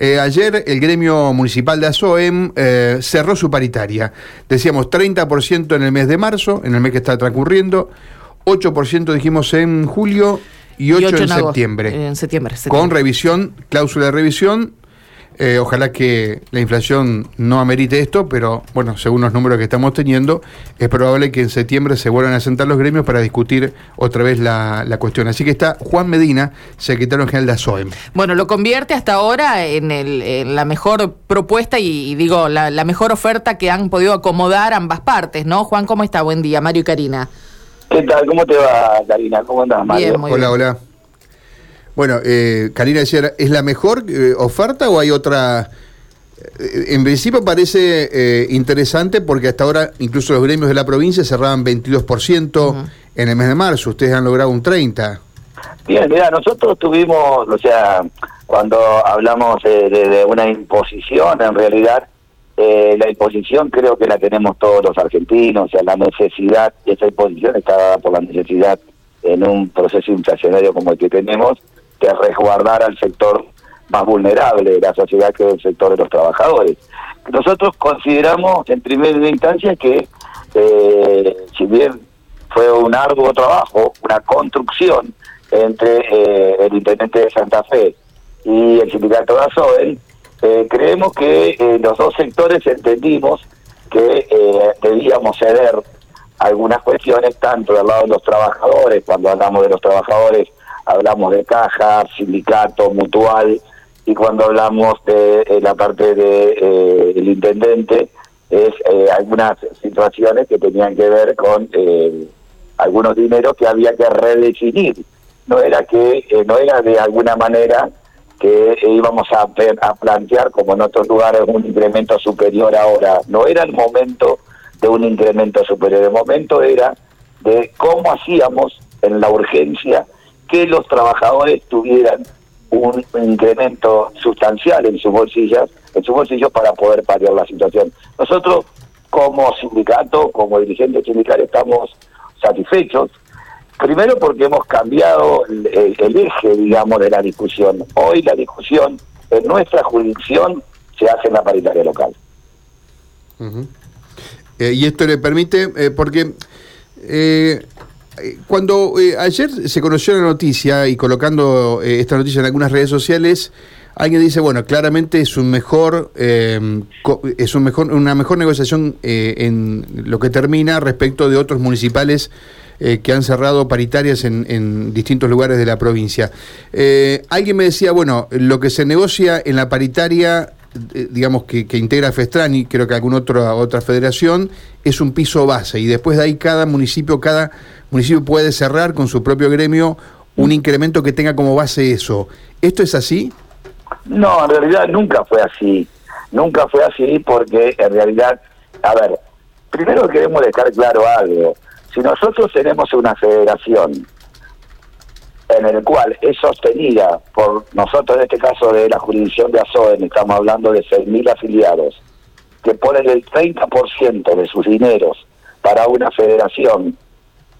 Eh, ayer el gremio municipal de ASOEM eh, cerró su paritaria. Decíamos 30% en el mes de marzo, en el mes que está transcurriendo, 8% dijimos en julio y 8, en, septiembre. En septiembre, Con revisión, cláusula de revisión eh, ojalá que la inflación no amerite esto, pero bueno, según los números que estamos teniendo, es probable que en septiembre se vuelvan a sentar los gremios para discutir otra vez la, cuestión. Así que está Juan Medina, secretario general de ASOEM. Bueno, lo convierte hasta ahora en, la mejor propuesta y, digo, la, mejor oferta que han podido acomodar ambas partes, ¿no? Juan, ¿cómo está? Buen día, Mario y Karina. ¿Qué tal? ¿Cómo te va, Karina? ¿Cómo andas, Mario? hola, hola. Bueno, eh, Karina decía, ¿es la mejor eh, oferta o hay otra? Eh, en principio parece eh, interesante porque hasta ahora incluso los gremios de la provincia cerraban 22% en el mes de marzo, ustedes han logrado un 30%. Bien, mira, nosotros tuvimos, o sea, cuando hablamos de, una imposición, en realidad la imposición creo que la tenemos todos los argentinos, o sea, la necesidad, esa imposición está dada por la necesidad en un proceso inflacionario como el que tenemos, resguardar al sector más vulnerable de la sociedad que es el sector de los trabajadores. Nosotros consideramos en primera instancia que eh, si bien fue un arduo trabajo, una construcción entre eh, el intendente de Santa Fe y el sindicato de Azoel, eh, creemos que los dos sectores entendimos que debíamos ceder algunas cuestiones, tanto del lado de los trabajadores, cuando hablamos de los trabajadores hablamos de caja, sindicato, mutual, y cuando hablamos de eh, la parte del de, eh, intendente, es eh, algunas situaciones que tenían que ver con algunos dineros que había que redefinir. No era que no era de alguna manera que íbamos a, a plantear como en otros lugares un incremento superior ahora. No era el momento de un incremento superior. El momento era de cómo hacíamos en la urgencia que los trabajadores tuvieran un incremento sustancial en sus bolsillas, en sus bolsillos para poder paliar la situación. Nosotros como sindicato, como dirigentes sindicales estamos satisfechos, primero porque hemos cambiado el, eje, digamos, de la discusión. Hoy la discusión en nuestra jurisdicción se hace en la paritaria local. Eh, y esto le permite, eh, porque eh, cuando eh, ayer se conoció la noticia y colocando eh, esta noticia en algunas redes sociales, alguien dice, bueno, claramente es un mejor, eh, es un mejor, una mejor negociación en lo que termina respecto de otros municipales que han cerrado paritarias en, distintos lugares de la provincia. alguien me decía, bueno, lo que se negocia en la paritaria digamos, que, integra Festrani, creo que alguna otra, otra federación, es un piso base y después de ahí cada municipio, cada municipio puede cerrar con su propio gremio un incremento que tenga como base eso. ¿Esto es así? No, en realidad nunca fue así. Nunca fue así porque en realidad, a ver, primero queremos dejar claro algo. Si nosotros tenemos una federación en el cual es sostenida por nosotros, en este caso de la jurisdicción de ASOEN, estamos hablando de 6.000 afiliados, que ponen el 30% de sus dineros para una federación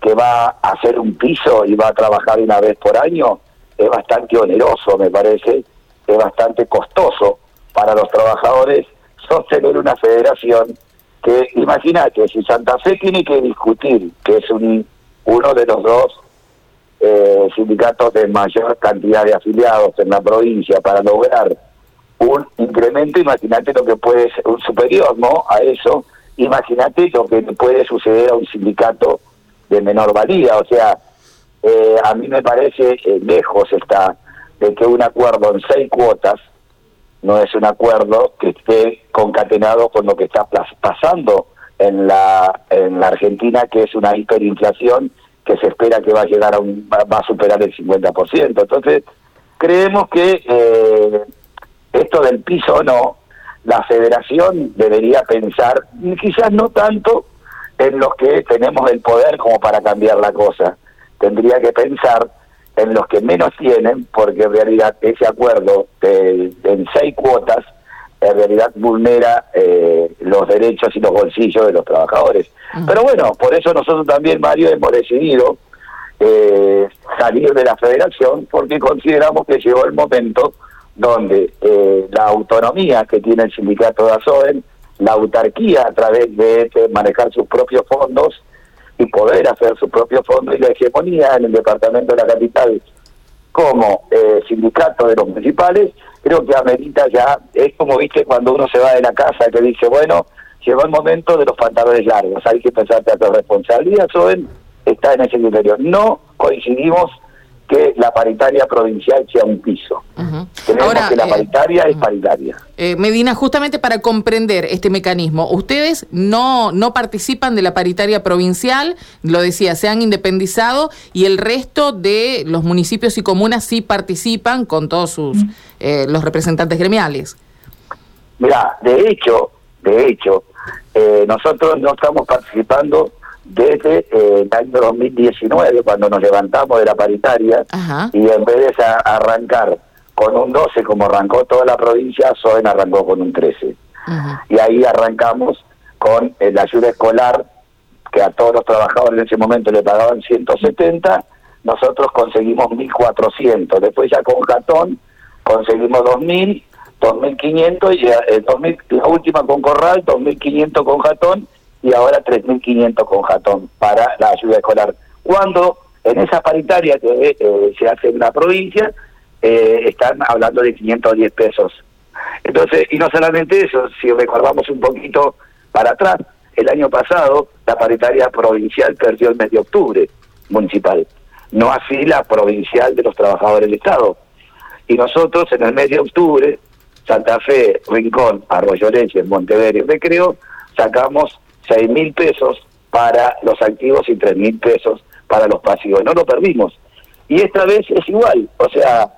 que va a hacer un piso y va a trabajar una vez por año, es bastante oneroso, me parece, es bastante costoso para los trabajadores sostener una federación que, imagínate, si Santa Fe tiene que discutir, que es un, uno de los dos eh, sindicatos de mayor cantidad de afiliados en la provincia para lograr un incremento, imagínate lo que puede ser un superior ¿no? a eso, imagínate lo que puede suceder a un sindicato de menor valía. O sea, eh, a mí me parece eh, lejos está de que un acuerdo en seis cuotas no es un acuerdo que esté concatenado con lo que está pasando en la en la Argentina, que es una hiperinflación que se espera que va a llegar a un, va a superar el 50%. Entonces, creemos que eh, esto del piso no, la federación debería pensar, quizás no tanto en los que tenemos el poder como para cambiar la cosa. Tendría que pensar en los que menos tienen, porque en realidad ese acuerdo de, en seis cuotas en realidad vulnera eh, los derechos y los bolsillos de los trabajadores. Pero bueno, por eso nosotros también, Mario, hemos decidido eh, salir de la federación, porque consideramos que llegó el momento donde eh, la autonomía que tiene el sindicato de ASOEN, la autarquía a través de este, manejar sus propios fondos y poder hacer sus propios fondos y la hegemonía en el departamento de la capital como sindicato de los municipales, creo que amerita ya, es como viste cuando uno se va de la casa que dice, bueno, llegó el momento de los pantalones largos, hay que pensarte a tu responsabilidad, Soben está en ese criterio. No coincidimos que la paritaria provincial sea un piso. Creemos que la eh, paritaria es paritaria. Eh, Medina, justamente para comprender este mecanismo, ustedes no, no participan de la paritaria provincial, lo decía, se han independizado y el resto de los municipios y comunas sí participan con todos sus eh, los representantes gremiales. Mira, de hecho, de hecho, nosotros no estamos participando desde eh, el año 2019, cuando nos levantamos de la paritaria, y en vez de arrancar con un 12 como arrancó toda la provincia, Soen arrancó con un 13. Y ahí arrancamos con eh, la ayuda escolar, que a todos los trabajadores en ese momento le pagaban 170, nosotros conseguimos 1.400. Después ya con Jatón conseguimos 2.000, 2.500 y eh, 2000, la última con Corral, 2.500 con Jatón y ahora 3.500 con Jatón para la ayuda escolar. Cuando en esa paritaria que eh, se hace en la provincia, eh, están hablando de 510 pesos. Entonces, y no solamente eso, si recordamos un poquito para atrás, el año pasado la paritaria provincial perdió el mes de octubre municipal, no así la provincial de los trabajadores del Estado. Y nosotros en el mes de octubre, Santa Fe, Rincón, Arroyo Leche, Montevideo, Recreo, sacamos seis mil pesos para los activos y tres mil pesos para los pasivos. No lo perdimos. Y esta vez es igual. O sea,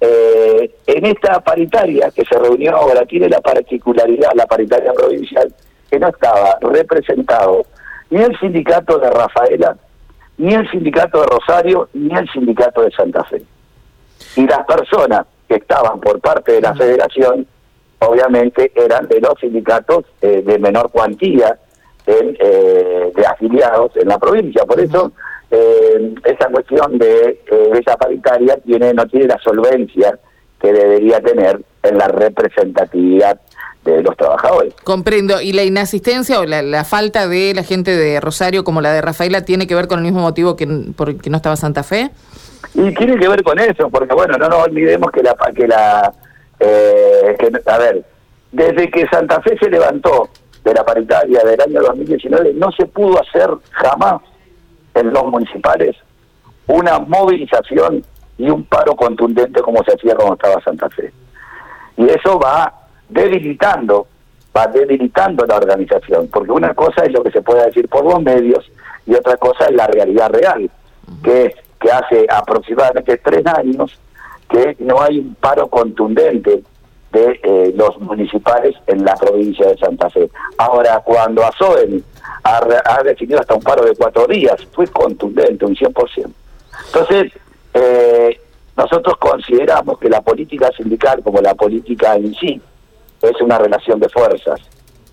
eh, en esta paritaria que se reunió ahora tiene la particularidad, la paritaria provincial, que no estaba representado ni el sindicato de Rafaela, ni el sindicato de Rosario, ni el sindicato de Santa Fe. Y las personas que estaban por parte de la federación, obviamente eran de los sindicatos eh, de menor cuantía, eh, de afiliados en la provincia. Por eso eh, esa cuestión de eh, esa paritaria tiene no tiene la solvencia que debería tener en la representatividad de los trabajadores. Comprendo. ¿Y la inasistencia o la, falta de la gente de Rosario como la de Rafaela tiene que ver con el mismo motivo que por que no estaba Santa Fe? Y tiene que ver con eso, porque bueno, no nos olvidemos que la que la que, a ver, desde que Santa Fe se levantó de la paritaria del año 2019, no se pudo hacer jamás en los municipales una movilización y un paro contundente como se hacía cuando estaba Santa Fe. Y eso va debilitando, va debilitando la organización, porque una cosa es lo que se puede decir por los medios y otra cosa es la realidad real, que es que hace aproximadamente tres años que no hay un paro contundente de eh, los municipales en la provincia de Santa Fe. Ahora, cuando ASOEN ha, ha definido hasta un paro de cuatro días, fue contundente, un 100%. Entonces, eh, nosotros consideramos que la política sindical, como la política en sí, es una relación de fuerzas.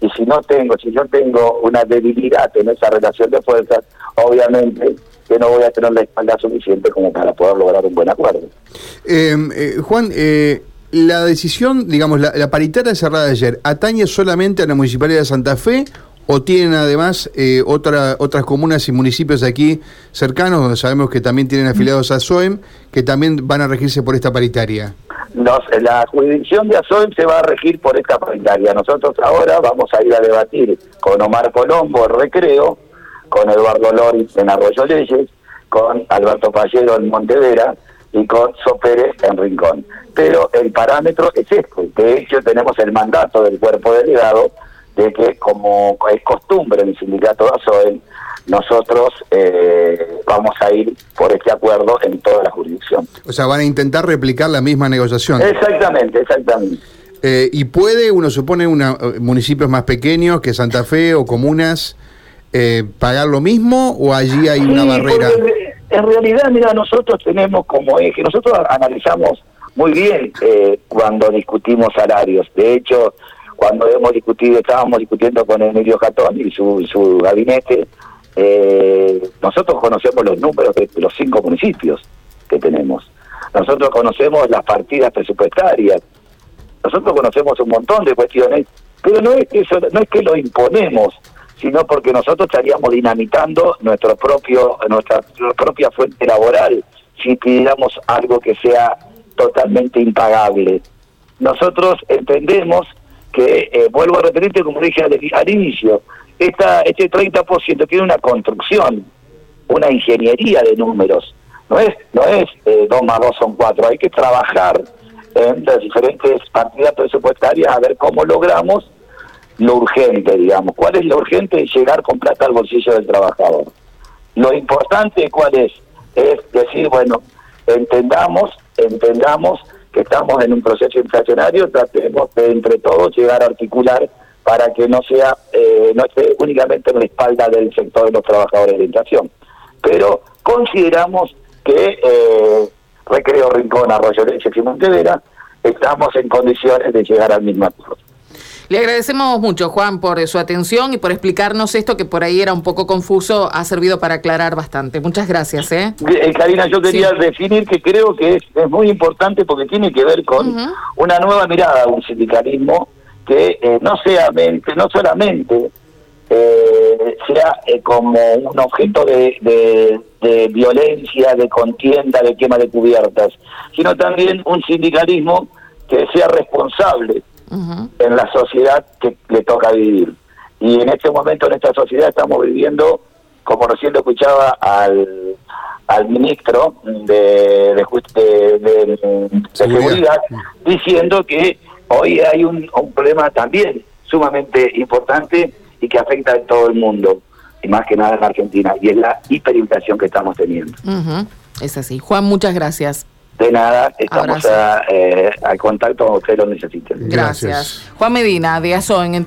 Y si no tengo, si yo tengo una debilidad en esa relación de fuerzas, obviamente que no voy a tener la espalda suficiente como para poder lograr un buen acuerdo. Eh, Juan, eh, la decisión, digamos, la, paritaria cerrada ayer, ¿atañe solamente a la Municipalidad de Santa Fe o tienen además eh, otra, otras comunas y municipios aquí cercanos, donde sabemos que también tienen afiliados a SOEM, que también van a regirse por esta paritaria? la jurisdicción de ASOEM se va a regir por esta paritaria. Nosotros ahora vamos a ir a debatir con Omar Colombo, el Recreo, con Eduardo Loris en Arroyo Leyes, con Alberto Pallero en Montevera, y con Sopérez en Rincón. Pero el parámetro es este. De hecho, tenemos el mandato del cuerpo delegado de que, como es costumbre en el sindicato de ASOEL, nosotros eh, vamos a ir por este acuerdo en toda la jurisdicción. O sea, van a intentar replicar la misma negociación. Exactamente, exactamente. Eh, ¿Y puede, uno supone, una, eh, municipios más pequeños que Santa Fe o comunas, pagar lo mismo o allí hay una barrera? En realidad, mira, nosotros tenemos como eje, nosotros analizamos muy bien eh, cuando discutimos salarios. De hecho, cuando hemos discutido, estábamos discutiendo con Emilio Jatón y su, su gabinete, eh, nosotros conocemos los números de los cinco municipios que tenemos. nosotros conocemos las partidas presupuestarias, nosotros conocemos un montón de cuestiones, pero no es que eso, no es que lo imponemos, sino porque nosotros estaríamos dinamitando nuestro propio, nuestra propia fuente laboral si pidiéramos algo que sea totalmente impagable. Nosotros entendemos que, eh, vuelvo a repetirte como dije al, al inicio, esta, este 30% tiene una construcción, una ingeniería de números. No es, no es eh, 2 más 2 son 4, hay que trabajar en las diferentes partidas presupuestarias a ver cómo logramos lo urgente, digamos. ¿Cuál es lo urgente? Llegar con plata al bolsillo del trabajador. Lo importante, ¿cuál es? Es decir, bueno, entendamos, entendamos que estamos en un proceso inflacionario, tratemos de entre todos llegar a articular para que no sea, eh, no esté únicamente en la espalda del sector de los trabajadores de inflación. Pero consideramos que eh, Recreo Rincón, Arroyo Leche y Montevera estamos en condiciones de llegar al mismo acuerdo. Le agradecemos mucho, Juan, por su atención y por explicarnos esto que por ahí era un poco confuso. Ha servido para aclarar bastante. Muchas gracias. ¿eh? Eh, Karina, yo quería Sí. definir que creo que es, es muy importante porque tiene que ver con una nueva mirada a un sindicalismo que eh, no sea mente, no solamente eh, sea eh, como un objeto de, de- de violencia, de contienda, de quema de cubiertas, sino también un sindicalismo que sea responsable En la sociedad que le toca vivir. Y en este momento, en esta sociedad, estamos viviendo, como recién lo escuchaba al, al ministro de, de, de- de- de Seguridad. Seguridad, diciendo que hoy hay un, un problema también sumamente importante y que afecta a todo el mundo, y más que nada en Argentina, y es la hiperinflación que estamos teniendo. Es así. Juan, muchas gracias. De nada, estamos a, eh, al contacto cuando ustedes lo necesiten. Gracias. Gracias. Juan Medina, de ASOEN.